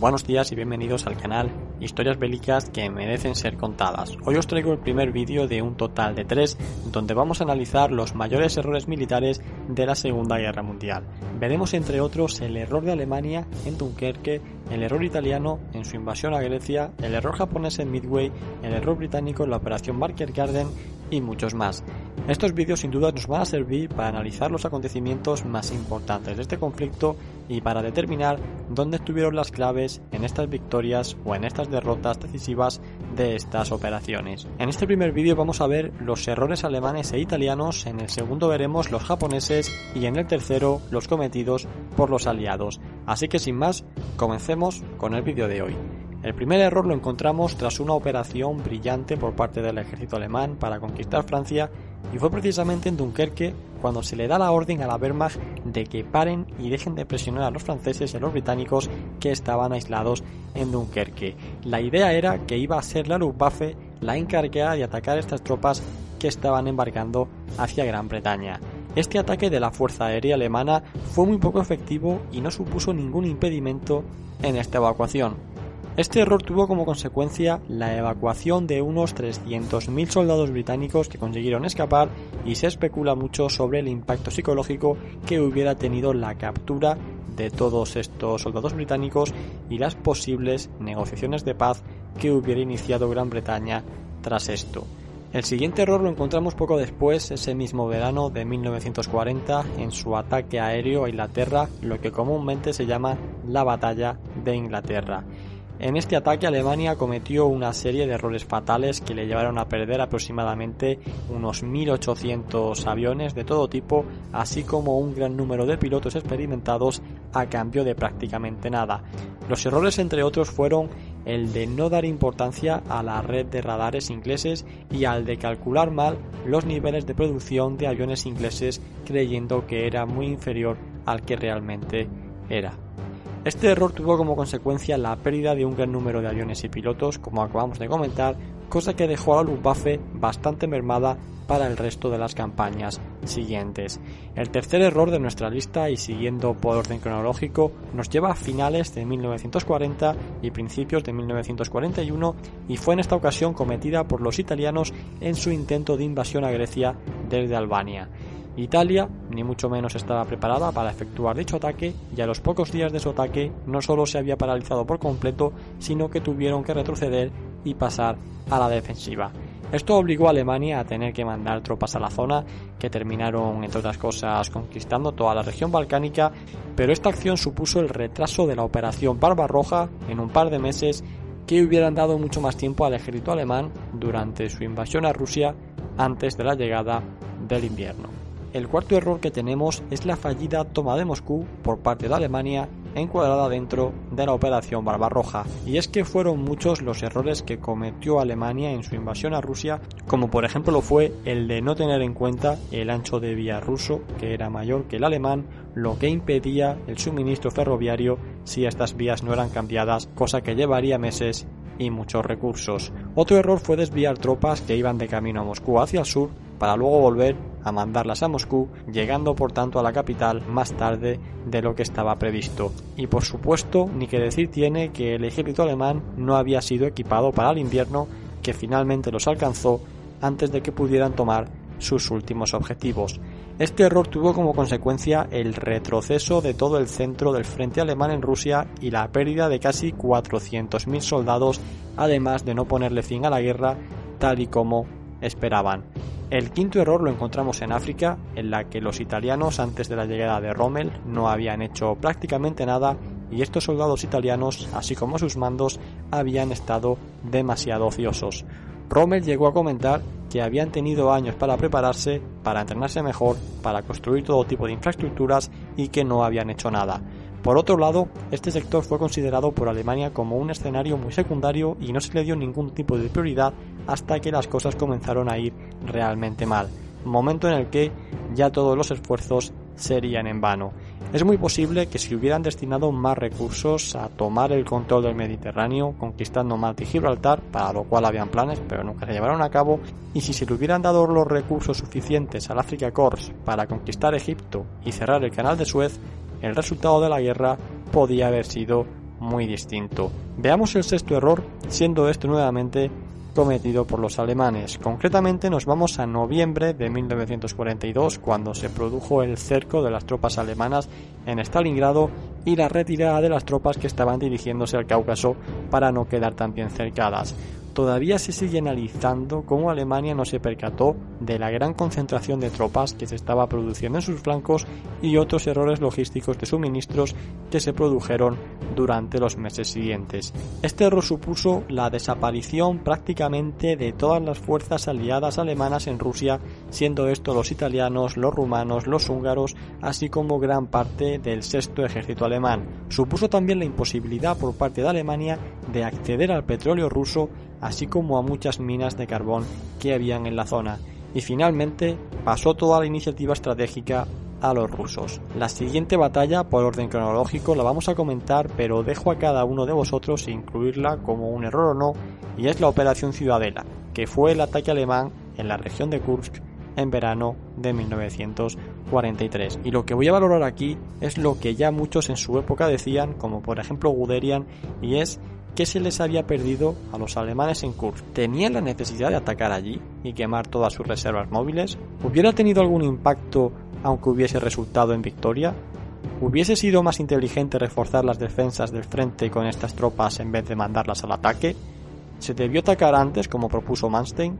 Buenos días y bienvenidos al canal Historias bélicas que merecen ser contadas. Hoy os traigo el primer vídeo de un total de tres donde vamos a analizar los mayores errores militares de la Segunda Guerra Mundial. Veremos entre otros el error de Alemania en Dunkerque, el error italiano en su invasión a Grecia, el error japonés en Midway, el error británico en la operación Market Garden y muchos más. Estos vídeos sin duda nos van a servir para analizar los acontecimientos más importantes de este conflicto y para determinar dónde estuvieron las claves en estas victorias o en estas derrotas decisivas de estas operaciones. En este primer vídeo vamos a ver los errores alemanes e italianos, en el segundo veremos los japoneses y en el tercero los cometidos por los aliados. Así que sin más, comencemos con el vídeo de hoy. El primer error lo encontramos tras una operación brillante por parte del ejército alemán para conquistar Francia y fue precisamente en Dunkerque cuando se le da la orden a la Wehrmacht de que paren y dejen de presionar a los franceses y a los británicos que estaban aislados en Dunkerque. La idea era que iba a ser la Luftwaffe la encargada de atacar estas tropas que estaban embarcando hacia Gran Bretaña. Este ataque de la Fuerza Aérea Alemana fue muy poco efectivo y no supuso ningún impedimento en esta evacuación. Este error tuvo como consecuencia la evacuación de unos 300.000 soldados británicos que consiguieron escapar y se especula mucho sobre el impacto psicológico que hubiera tenido la captura de todos estos soldados británicos y las posibles negociaciones de paz que hubiera iniciado Gran Bretaña tras esto. El siguiente error lo encontramos poco después, ese mismo verano de 1940, en su ataque aéreo a Inglaterra, lo que comúnmente se llama la Batalla de Inglaterra. En este ataque Alemania cometió una serie de errores fatales que le llevaron a perder aproximadamente unos 1.800 aviones de todo tipo, así como un gran número de pilotos experimentados a cambio de prácticamente nada. Los errores entre otros fueron el de no dar importancia a la red de radares ingleses y al de calcular mal los niveles de producción de aviones ingleses creyendo que era muy inferior al que realmente era. Este error tuvo como consecuencia la pérdida de un gran número de aviones y pilotos, como acabamos de comentar, cosa que dejó a la Luftwaffe bastante mermada para el resto de las campañas siguientes. El tercer error de nuestra lista, y siguiendo por orden cronológico, nos lleva a finales de 1940 y principios de 1941 y fue en esta ocasión cometida por los italianos en su intento de invasión a Grecia desde Albania. Italia ni mucho menos estaba preparada para efectuar dicho ataque y a los pocos días de su ataque no solo se había paralizado por completo, sino que tuvieron que retroceder y pasar a la defensiva. Esto obligó a Alemania a tener que mandar tropas a la zona, que terminaron, entre otras cosas, conquistando toda la región balcánica, pero esta acción supuso el retraso de la operación Barbarroja en un par de meses que hubieran dado mucho más tiempo al ejército alemán durante su invasión a Rusia antes de la llegada del invierno. El cuarto error que tenemos es la fallida toma de Moscú por parte de Alemania encuadrada dentro de la Operación Barbarroja. Y es que fueron muchos los errores que cometió Alemania en su invasión a Rusia, como por ejemplo lo fue el de no tener en cuenta el ancho de vía ruso, que era mayor que el alemán, lo que impedía el suministro ferroviario si estas vías no eran cambiadas, cosa que llevaría meses y muchos recursos. Otro error fue desviar tropas que iban de camino a Moscú hacia el sur para luego volver a mandarlas a Moscú, llegando por tanto a la capital más tarde de lo que estaba previsto. Y por supuesto, ni que decir tiene que el ejército alemán no había sido equipado para el invierno, que finalmente los alcanzó antes de que pudieran tomar sus últimos objetivos. Este error tuvo como consecuencia el retroceso de todo el centro del frente alemán en Rusia y la pérdida de casi 400.000 soldados, además de no ponerle fin a la guerra tal y como esperaban. El quinto error lo encontramos en África, en la que los italianos antes de la llegada de Rommel no habían hecho prácticamente nada y estos soldados italianos, así como sus mandos, habían estado demasiado ociosos. Rommel llegó a comentar que habían tenido años para prepararse, para entrenarse mejor, para construir todo tipo de infraestructuras y que no habían hecho nada. Por otro lado, este sector fue considerado por Alemania como un escenario muy secundario y no se le dio ningún tipo de prioridad hasta que las cosas comenzaron a ir realmente mal, momento en el que ya todos los esfuerzos serían en vano. Es muy posible que si hubieran destinado más recursos a tomar el control del Mediterráneo, conquistando Malta y Gibraltar, para lo cual habían planes pero nunca se llevaron a cabo, y si se le hubieran dado los recursos suficientes al Africa Corps para conquistar Egipto y cerrar el canal de Suez, el resultado de la guerra podía haber sido muy distinto. Veamos el sexto error, siendo este nuevamente cometido por los alemanes. Concretamente nos vamos a noviembre de 1942 cuando se produjo el cerco de las tropas alemanas en Stalingrado y la retirada de las tropas que estaban dirigiéndose al Cáucaso para no quedar tan bien cercadas todavía se sigue analizando cómo Alemania no se percató de la gran concentración de tropas que se estaba produciendo en sus flancos y otros errores logísticos de suministros que se produjeron durante los meses siguientes. Este error supuso la desaparición prácticamente de todas las fuerzas aliadas alemanas en Rusia, siendo esto los italianos, los rumanos, los húngaros, así como gran parte del sexto ejército alemán. Supuso también la imposibilidad por parte de Alemania de acceder al petróleo ruso así como a muchas minas de carbón que habían en la zona, y finalmente pasó toda la iniciativa estratégica a los rusos. La siguiente batalla, por orden cronológico, la vamos a comentar, pero dejo a cada uno de vosotros incluirla como un error o no, y es la Operación Ciudadela, que fue el ataque alemán en la región de Kursk en verano de 1943. Y lo que voy a valorar aquí es lo que ya muchos en su época decían, como por ejemplo Guderian, y es ¿Qué se les había perdido a los alemanes en Kursk? ¿Tenían la necesidad de atacar allí y quemar todas sus reservas móviles? ¿Hubiera tenido algún impacto aunque hubiese resultado en victoria? ¿Hubiese sido más inteligente reforzar las defensas del frente con estas tropas en vez de mandarlas al ataque? ¿Se debió atacar antes como propuso Manstein?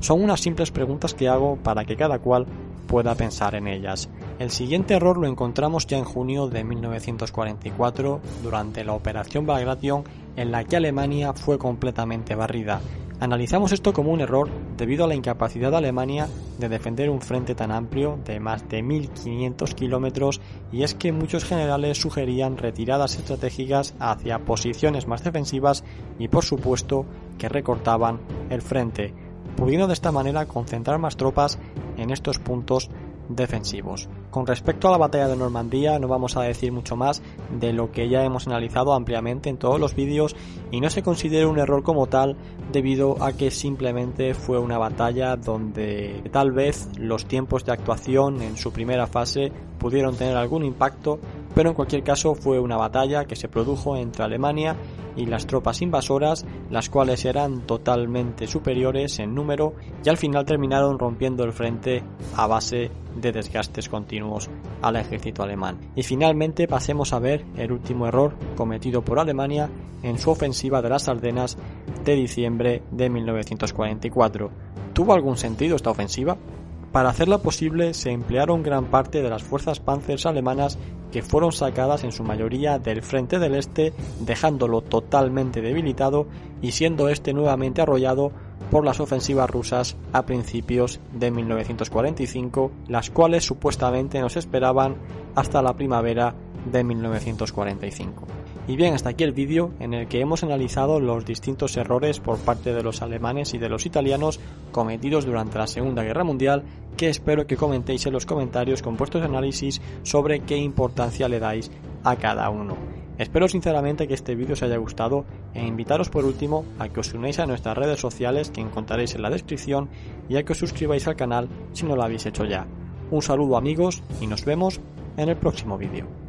Son unas simples preguntas que hago para que cada cual pueda pensar en ellas. El siguiente error lo encontramos ya en junio de 1944 durante la Operación Bagration en la que Alemania fue completamente barrida. Analizamos esto como un error debido a la incapacidad de Alemania de defender un frente tan amplio de más de 1.500 kilómetros y es que muchos generales sugerían retiradas estratégicas hacia posiciones más defensivas y por supuesto que recortaban el frente, pudiendo de esta manera concentrar más tropas en estos puntos defensivos. Con respecto a la batalla de Normandía no vamos a decir mucho más de lo que ya hemos analizado ampliamente en todos los vídeos y no se considera un error como tal debido a que simplemente fue una batalla donde tal vez los tiempos de actuación en su primera fase pudieron tener algún impacto, pero en cualquier caso fue una batalla que se produjo entre Alemania y las tropas invasoras, las cuales eran totalmente superiores en número y al final terminaron rompiendo el frente a base de desgastes continuos al ejército alemán. Y finalmente pasemos a ver el último error cometido por Alemania en su ofensiva de las Ardenas de diciembre de 1944. ¿Tuvo algún sentido esta ofensiva? Para hacerla posible se emplearon gran parte de las fuerzas panzers alemanas que fueron sacadas en su mayoría del frente del este, dejándolo totalmente debilitado y siendo este nuevamente arrollado por las ofensivas rusas a principios de 1945, las cuales supuestamente nos esperaban hasta la primavera de 1945. Y bien, hasta aquí el vídeo en el que hemos analizado los distintos errores por parte de los alemanes y de los italianos cometidos durante la Segunda Guerra Mundial, que espero que comentéis en los comentarios con vuestros análisis sobre qué importancia le dais a cada uno. Espero sinceramente que este vídeo os haya gustado e invitaros por último a que os unáis a nuestras redes sociales que encontraréis en la descripción y a que os suscribáis al canal si no lo habéis hecho ya. Un saludo amigos y nos vemos en el próximo vídeo.